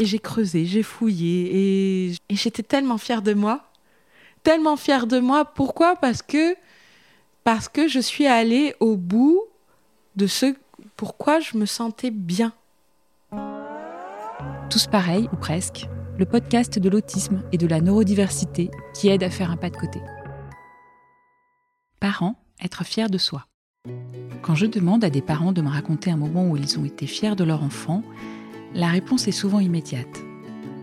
Et j'ai creusé, j'ai fouillé et, j'étais tellement fière de moi. Tellement fière de moi. Pourquoi? Parce que parce que je suis allée au bout de ce pourquoi je me sentais bien. Tous pareils, ou presque, le podcast de l'autisme et de la neurodiversité qui aide à faire un pas de côté. Parents, être fiers de soi. Quand je demande à des parents de me raconter un moment où ils ont été fiers de leur enfant, la réponse est souvent immédiate.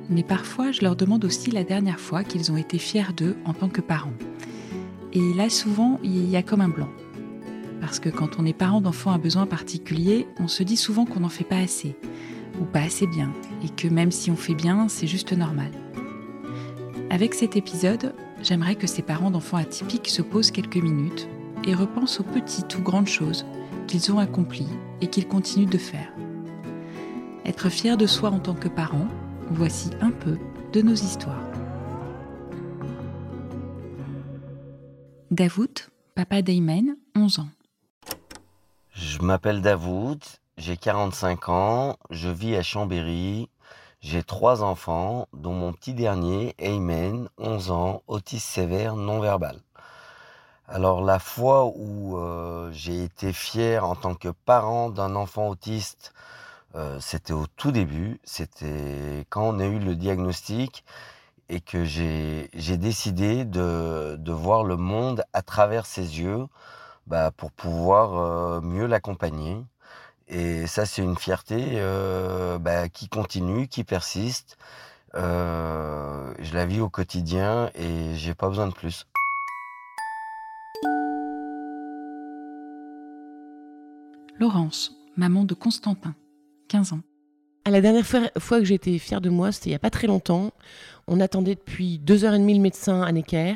Mais parfois, je leur demande aussi la dernière fois qu'ils ont été fiers d'eux en tant que parents. Et là, souvent, il y a comme un blanc. Parce que quand on est parent d'enfants à besoins particuliers, on se dit souvent qu'on n'en fait pas assez, ou pas assez bien, et que même si on fait bien, c'est juste normal. Avec cet épisode, j'aimerais que ces parents d'enfants atypiques se posent quelques minutes et repensent aux petites ou grandes choses qu'ils ont accomplies et qu'ils continuent de faire. Être fier de soi en tant que parent, voici un peu de nos histoires. Davout, papa d'Aymen, 11 ans. Je m'appelle Davout, j'ai 45 ans, je vis à Chambéry, j'ai trois enfants, dont mon petit dernier, Aymen, 11 ans, autiste sévère non-verbal. Alors la fois où euh, j'ai été fier en tant que parent d'un enfant autiste, euh, c'était au tout début, c'était quand on a eu le diagnostic et que j'ai décidé de, voir le monde à travers ses yeux bah, pour pouvoir euh, mieux l'accompagner. Et ça, c'est une fierté bah, qui continue, qui persiste. je la vis au quotidien et j'ai pas besoin de plus. Laurence, maman de Constantin, 15 ans. la dernière fois, que été fière de moi, c'était il n'y a pas très longtemps. On attendait depuis deux heures et demie le médecin à Necker,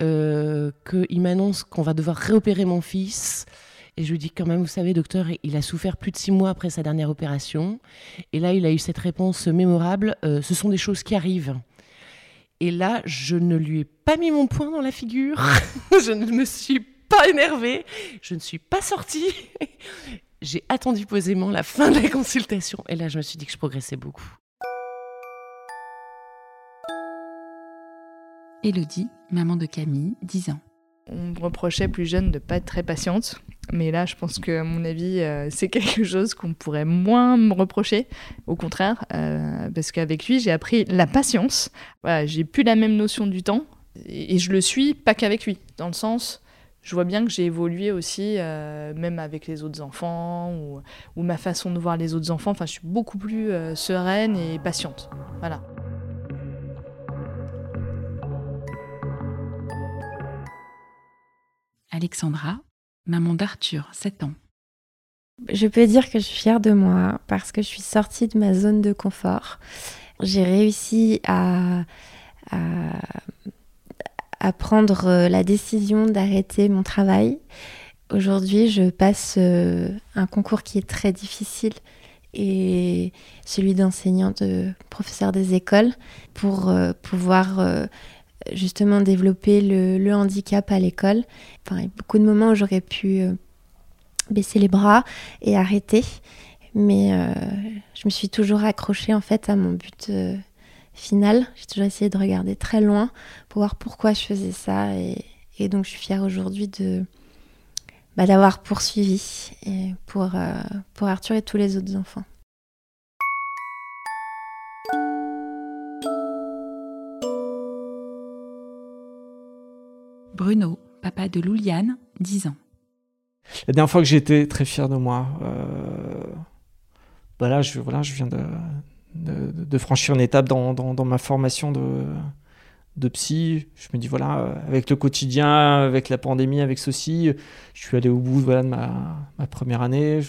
euh, qu'il m'annonce qu'on va devoir réopérer mon fils. Et je lui dis quand même, vous savez, docteur, il a souffert plus de six mois après sa dernière opération. Et là, il a eu cette réponse mémorable, euh, ce sont des choses qui arrivent. Et là, je ne lui ai pas mis mon poing dans la figure. je ne me suis pas énervée. Je ne suis pas sortie. J'ai attendu posément la fin de la consultation. Et là, je me suis dit que je progressais beaucoup. Élodie, maman de Camille, 10 ans. On me reprochait plus jeune de ne pas être très patiente. Mais là, je pense que, à mon avis, euh, c'est quelque chose qu'on pourrait moins me reprocher. Au contraire, euh, parce qu'avec lui, j'ai appris la patience. Voilà, j'ai plus la même notion du temps. Et, et je le suis pas qu'avec lui. Dans le sens, je vois bien que j'ai évolué aussi, euh, même avec les autres enfants, ou, ma façon de voir les autres enfants. Enfin, je suis beaucoup plus euh, sereine et patiente. Voilà. Alexandra, maman d'Arthur, 7 ans. Je peux dire que je suis fière de moi parce que je suis sortie de ma zone de confort. J'ai réussi à à prendre euh, la décision d'arrêter mon travail. Aujourd'hui, je passe euh, un concours qui est très difficile et celui d'enseignant de professeur des écoles pour euh, pouvoir justement développer le, handicap à l'école. Enfin, il y a beaucoup de moments où j'aurais pu baisser les bras et arrêter, mais je me suis toujours accrochée en fait à mon but finale. J'ai toujours essayé de regarder très loin pour voir pourquoi je faisais ça. Et, donc, je suis fière aujourd'hui de bah, d'avoir poursuivi et pour, euh, pour Arthur et tous les autres enfants. Bruno, papa de Louliane, 10 ans. La dernière fois que j'étais très fier de moi, euh, bah là, je, voilà, je viens de, de, franchir une étape dans, dans, ma formation de, de psy. Je me dis, voilà, euh, avec le quotidien, avec la pandémie, avec ceci, je suis allé au bout voilà, de ma, ma première année.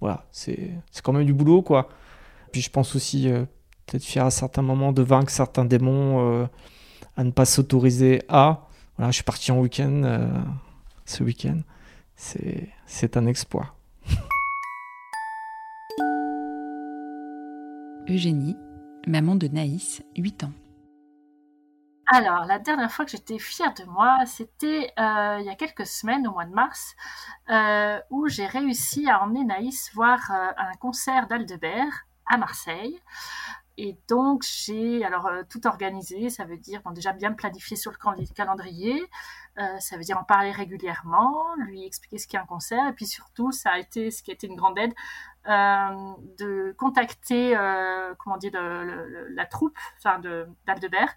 voilà, c'est quand même du boulot, quoi. Puis je pense aussi euh, peut-être fier à certains moments de vaincre certains démons, euh, à ne pas s'autoriser à. Voilà, je suis parti en week-end ce week-end. C'est un exploit. Eugénie, maman de Naïs, 8 ans. Alors, la dernière fois que j'étais fière de moi, c'était euh, il y a quelques semaines, au mois de mars, euh, où j'ai réussi à emmener Naïs voir euh, un concert d'Aldebert à Marseille. Et donc, j'ai alors tout organisé. Ça veut dire bon, déjà bien planifier sur le calendrier. Ça veut dire en parler régulièrement, lui expliquer ce qu'est un concert. Et puis surtout, ça a été ce qui a été une grande aide de contacter, comment dire, la troupe, enfin de d'Aldebert.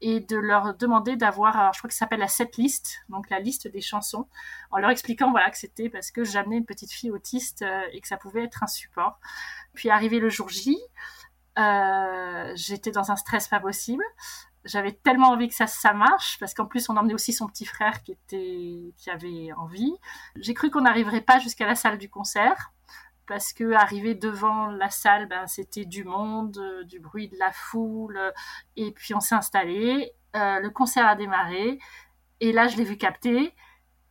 et de leur demander d'avoir, je crois que ça s'appelle la set list, donc la liste des chansons, en leur expliquant voilà que c'était parce que j'amenais une petite fille autiste et que ça pouvait être un support. Puis arrivé le jour J, euh, j'étais dans un stress pas possible. J'avais tellement envie que ça, ça marche, parce qu'en plus on emmenait aussi son petit frère qui était, qui avait envie. J'ai cru qu'on n'arriverait pas jusqu'à la salle du concert, parce que arriver devant la salle, ben, c'était du monde, euh, du bruit de la foule, et puis on s'est installé. Euh, le concert a démarré, et là je l'ai vu capter.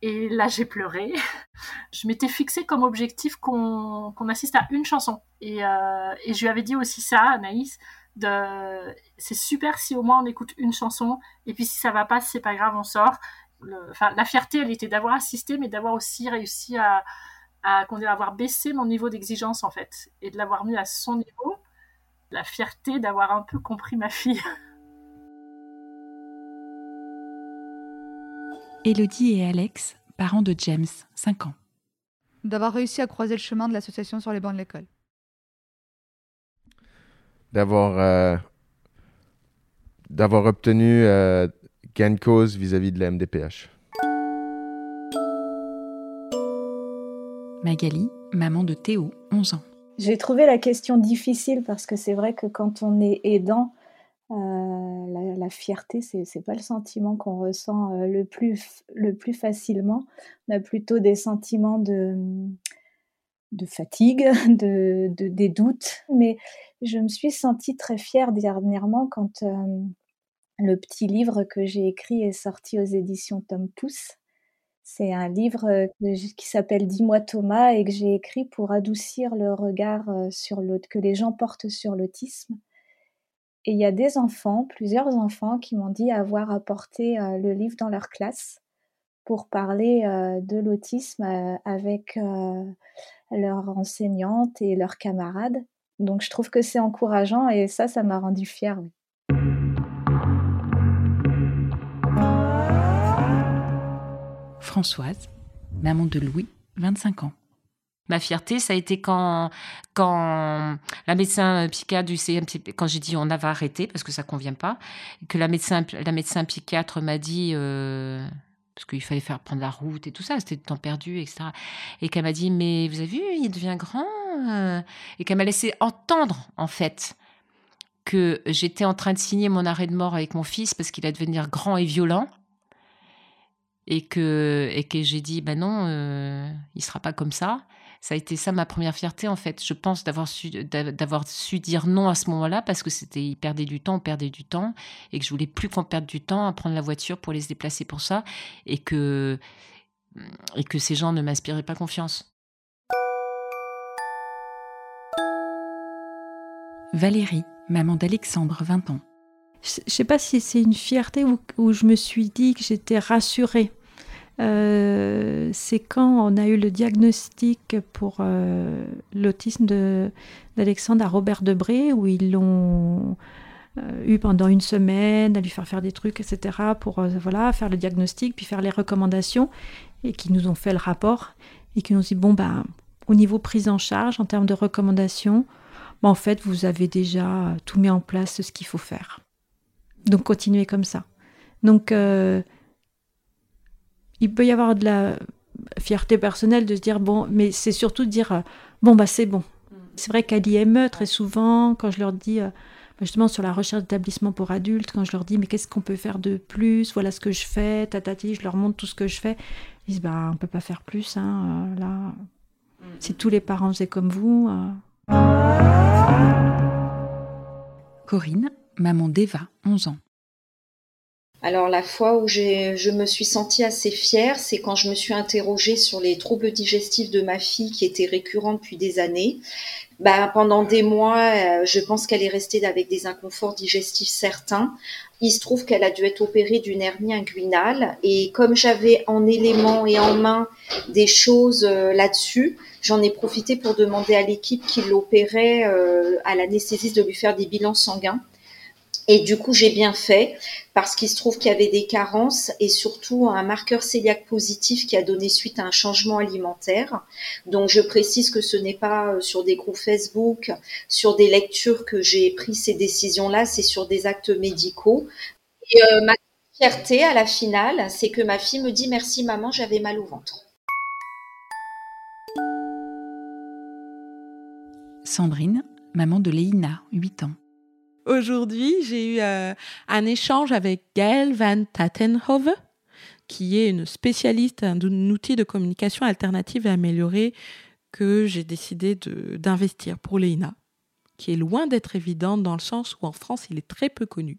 Et là, j'ai pleuré. je m'étais fixé comme objectif qu'on assiste à une chanson. Et, euh, et, je lui avais dit aussi ça, Anaïs, de... c'est super si au moins on écoute une chanson. Et puis si ça va pas, c'est pas grave, on sort. Enfin, la fierté, elle était d'avoir assisté, mais d'avoir aussi réussi à, à avoir baissé mon niveau d'exigence en fait, et de l'avoir mis à son niveau. La fierté d'avoir un peu compris ma fille. Elodie et Alex, parents de James, 5 ans. D'avoir réussi à croiser le chemin de l'association sur les bancs de l'école. D'avoir euh, d'avoir obtenu euh, gain de cause vis-à-vis de la MDPH. Magali, maman de Théo, 11 ans. J'ai trouvé la question difficile parce que c'est vrai que quand on est aidant, euh, la, fierté, c'est n'est pas le sentiment qu'on ressent euh, le, plus, le plus facilement. On a plutôt des sentiments de, de fatigue, de, des doutes. Mais je me suis sentie très fière dernièrement quand euh, le petit livre que j'ai écrit est sorti aux éditions Tom Pouce. C'est un livre qui s'appelle Dis-moi Thomas et que j'ai écrit pour adoucir le regard sur que les gens portent sur l'autisme et il y a des enfants, plusieurs enfants, qui m'ont dit avoir apporté euh, le livre dans leur classe pour parler euh, de l'autisme euh, avec leur enseignante et leurs camarades. Donc je trouve que c'est encourageant et ça, ça m'a rendu fière. Françoise, maman de Louis, 25 ans. Ma fierté, ça a été quand, quand la médecin psychiatre du CMT, quand j'ai dit on avait arrêté parce que ça convient pas, que la médecin, la médecin psychiatre m'a dit, euh, parce qu'il fallait faire prendre la route et tout ça, c'était du temps perdu, etc. Et qu'elle m'a dit, mais vous avez vu, il devient grand, euh, et qu'elle m'a laissé entendre, en fait, que j'étais en train de signer mon arrêt de mort avec mon fils parce qu'il allait devenir grand et violent. Et que, et que j'ai dit, ben non, euh, il sera pas comme ça ça a été ça ma première fierté en fait. Je pense d'avoir su d'avoir su dire non à ce moment-là parce que c'était il perdait du temps, on perdait du temps et que je voulais plus qu'on perde du temps à prendre la voiture pour les se déplacer pour ça et que et que ces gens ne m'inspiraient pas confiance. Valérie, maman d'Alexandre, 20 ans. Je ne sais pas si c'est une fierté où je me suis dit que j'étais rassurée euh, c'est quand on a eu le diagnostic pour euh, l'autisme d'Alexandre à Robert Debré, où ils l'ont euh, eu pendant une semaine à lui faire faire des trucs, etc., pour voilà, faire le diagnostic, puis faire les recommandations, et qui nous ont fait le rapport, et qui nous ont dit, bon, ben, au niveau prise en charge, en termes de recommandations, ben, en fait, vous avez déjà tout mis en place ce qu'il faut faire. Donc, continuez comme ça. Donc, il peut y avoir de la fierté personnelle de se dire bon, mais c'est surtout de dire euh, bon bah c'est bon. Mm. C'est vrai qu'à l'IME très souvent quand je leur dis euh, bah, justement sur la recherche d'établissement pour adultes, quand je leur dis mais qu'est-ce qu'on peut faire de plus, voilà ce que je fais, tatati, je leur montre tout ce que je fais, ils disent bah on peut pas faire plus hein, euh, là. Mm. Si tous les parents faisaient comme vous. Corinne, maman d'Eva, 11 ans. Alors la fois où je me suis sentie assez fière, c'est quand je me suis interrogée sur les troubles digestifs de ma fille qui étaient récurrents depuis des années. bah, pendant des mois, euh, je pense qu'elle est restée avec des inconforts digestifs certains. Il se trouve qu'elle a dû être opérée d'une hernie inguinale et comme j'avais en éléments et en main des choses euh, là-dessus, j'en ai profité pour demander à l'équipe qui l'opérait euh, à l'anesthésiste de lui faire des bilans sanguins. Et du coup, j'ai bien fait parce qu'il se trouve qu'il y avait des carences et surtout un marqueur cœliaque positif qui a donné suite à un changement alimentaire. Donc, je précise que ce n'est pas euh, sur des groupes Facebook, sur des lectures que j'ai pris ces décisions-là, c'est sur des actes médicaux. Et euh, ma fierté à la finale, c'est que ma fille me dit merci maman, j'avais mal au ventre. Sandrine, maman de Léina, 8 ans. Aujourd'hui, j'ai eu euh, un échange avec Gaëlle Van Tatenhove, qui est une spécialiste d'un outil de communication alternative et amélioré que j'ai décidé d'investir pour l'EINA, qui est loin d'être évidente dans le sens où en France, il est très peu connu.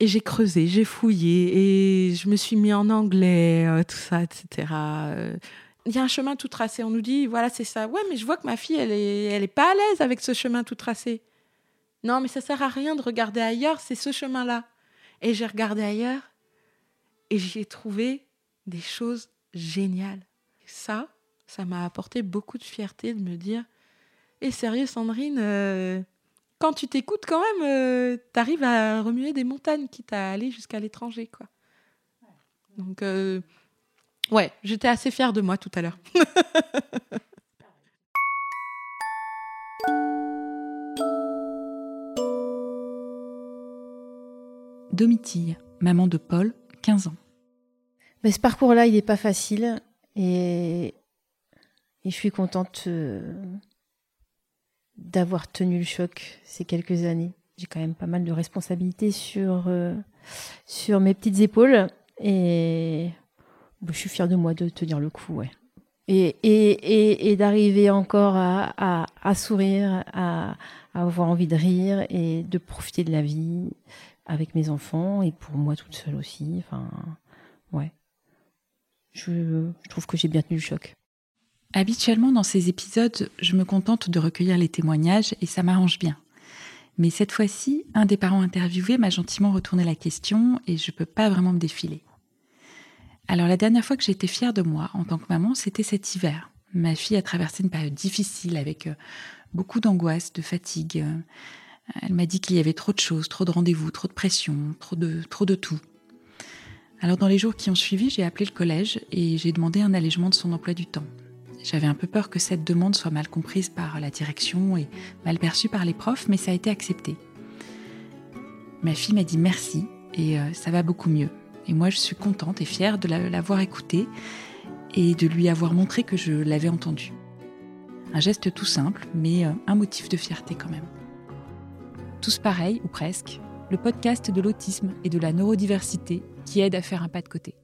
Et j'ai creusé, j'ai fouillé et je me suis mis en anglais, euh, tout ça, etc. Euh, il y a un chemin tout tracé. On nous dit, voilà, c'est ça. Ouais, mais je vois que ma fille, elle est, elle est pas à l'aise avec ce chemin tout tracé. Non, mais ça sert à rien de regarder ailleurs, c'est ce chemin-là. Et j'ai regardé ailleurs et j'ai trouvé des choses géniales. Ça, ça m'a apporté beaucoup de fierté de me dire Et eh, sérieux, Sandrine, euh, quand tu t'écoutes quand même, euh, tu arrives à remuer des montagnes, quitte à aller jusqu'à l'étranger. quoi. Donc, euh, ouais, j'étais assez fière de moi tout à l'heure. Domitille, maman de Paul, 15 ans. Mais ce parcours-là, il n'est pas facile et... je suis contente euh, d'avoir tenu le choc ces quelques années. J'ai quand même pas mal de responsabilités sur, euh, sur mes petites épaules et je suis fière de moi de tenir le coup. Ouais. Et, et, et, d'arriver encore à, sourire, à avoir envie de rire et de profiter de la vie avec mes enfants et pour moi toute seule aussi. Enfin, ouais. Je, trouve que j'ai bien tenu le choc. Habituellement, dans ces épisodes, je me contente de recueillir les témoignages et ça m'arrange bien. Mais cette fois-ci, un des parents interviewés m'a gentiment retourné la question et je ne peux pas vraiment me défiler. Alors la dernière fois que j'ai été fière de moi en tant que maman, c'était cet hiver. Ma fille a traversé une période difficile avec euh, beaucoup d'angoisse, de fatigue. Elle m'a dit qu'il y avait trop de choses, trop de rendez-vous, trop de pression, trop de, trop de tout. Alors dans les jours qui ont suivi, j'ai appelé le collège et j'ai demandé un allègement de son emploi du temps. J'avais un peu peur que cette demande soit mal comprise par la direction et mal perçue par les profs, mais ça a été accepté. Ma fille m'a dit merci et euh, ça va beaucoup mieux. Et moi, je suis contente et fière de l'avoir écoutée et de lui avoir montré que je l'avais entendue. Un geste tout simple, mais euh, un motif de fierté quand même. Tous pareils, ou presque, le podcast de l'autisme et de la neurodiversité qui aide à faire un pas de côté.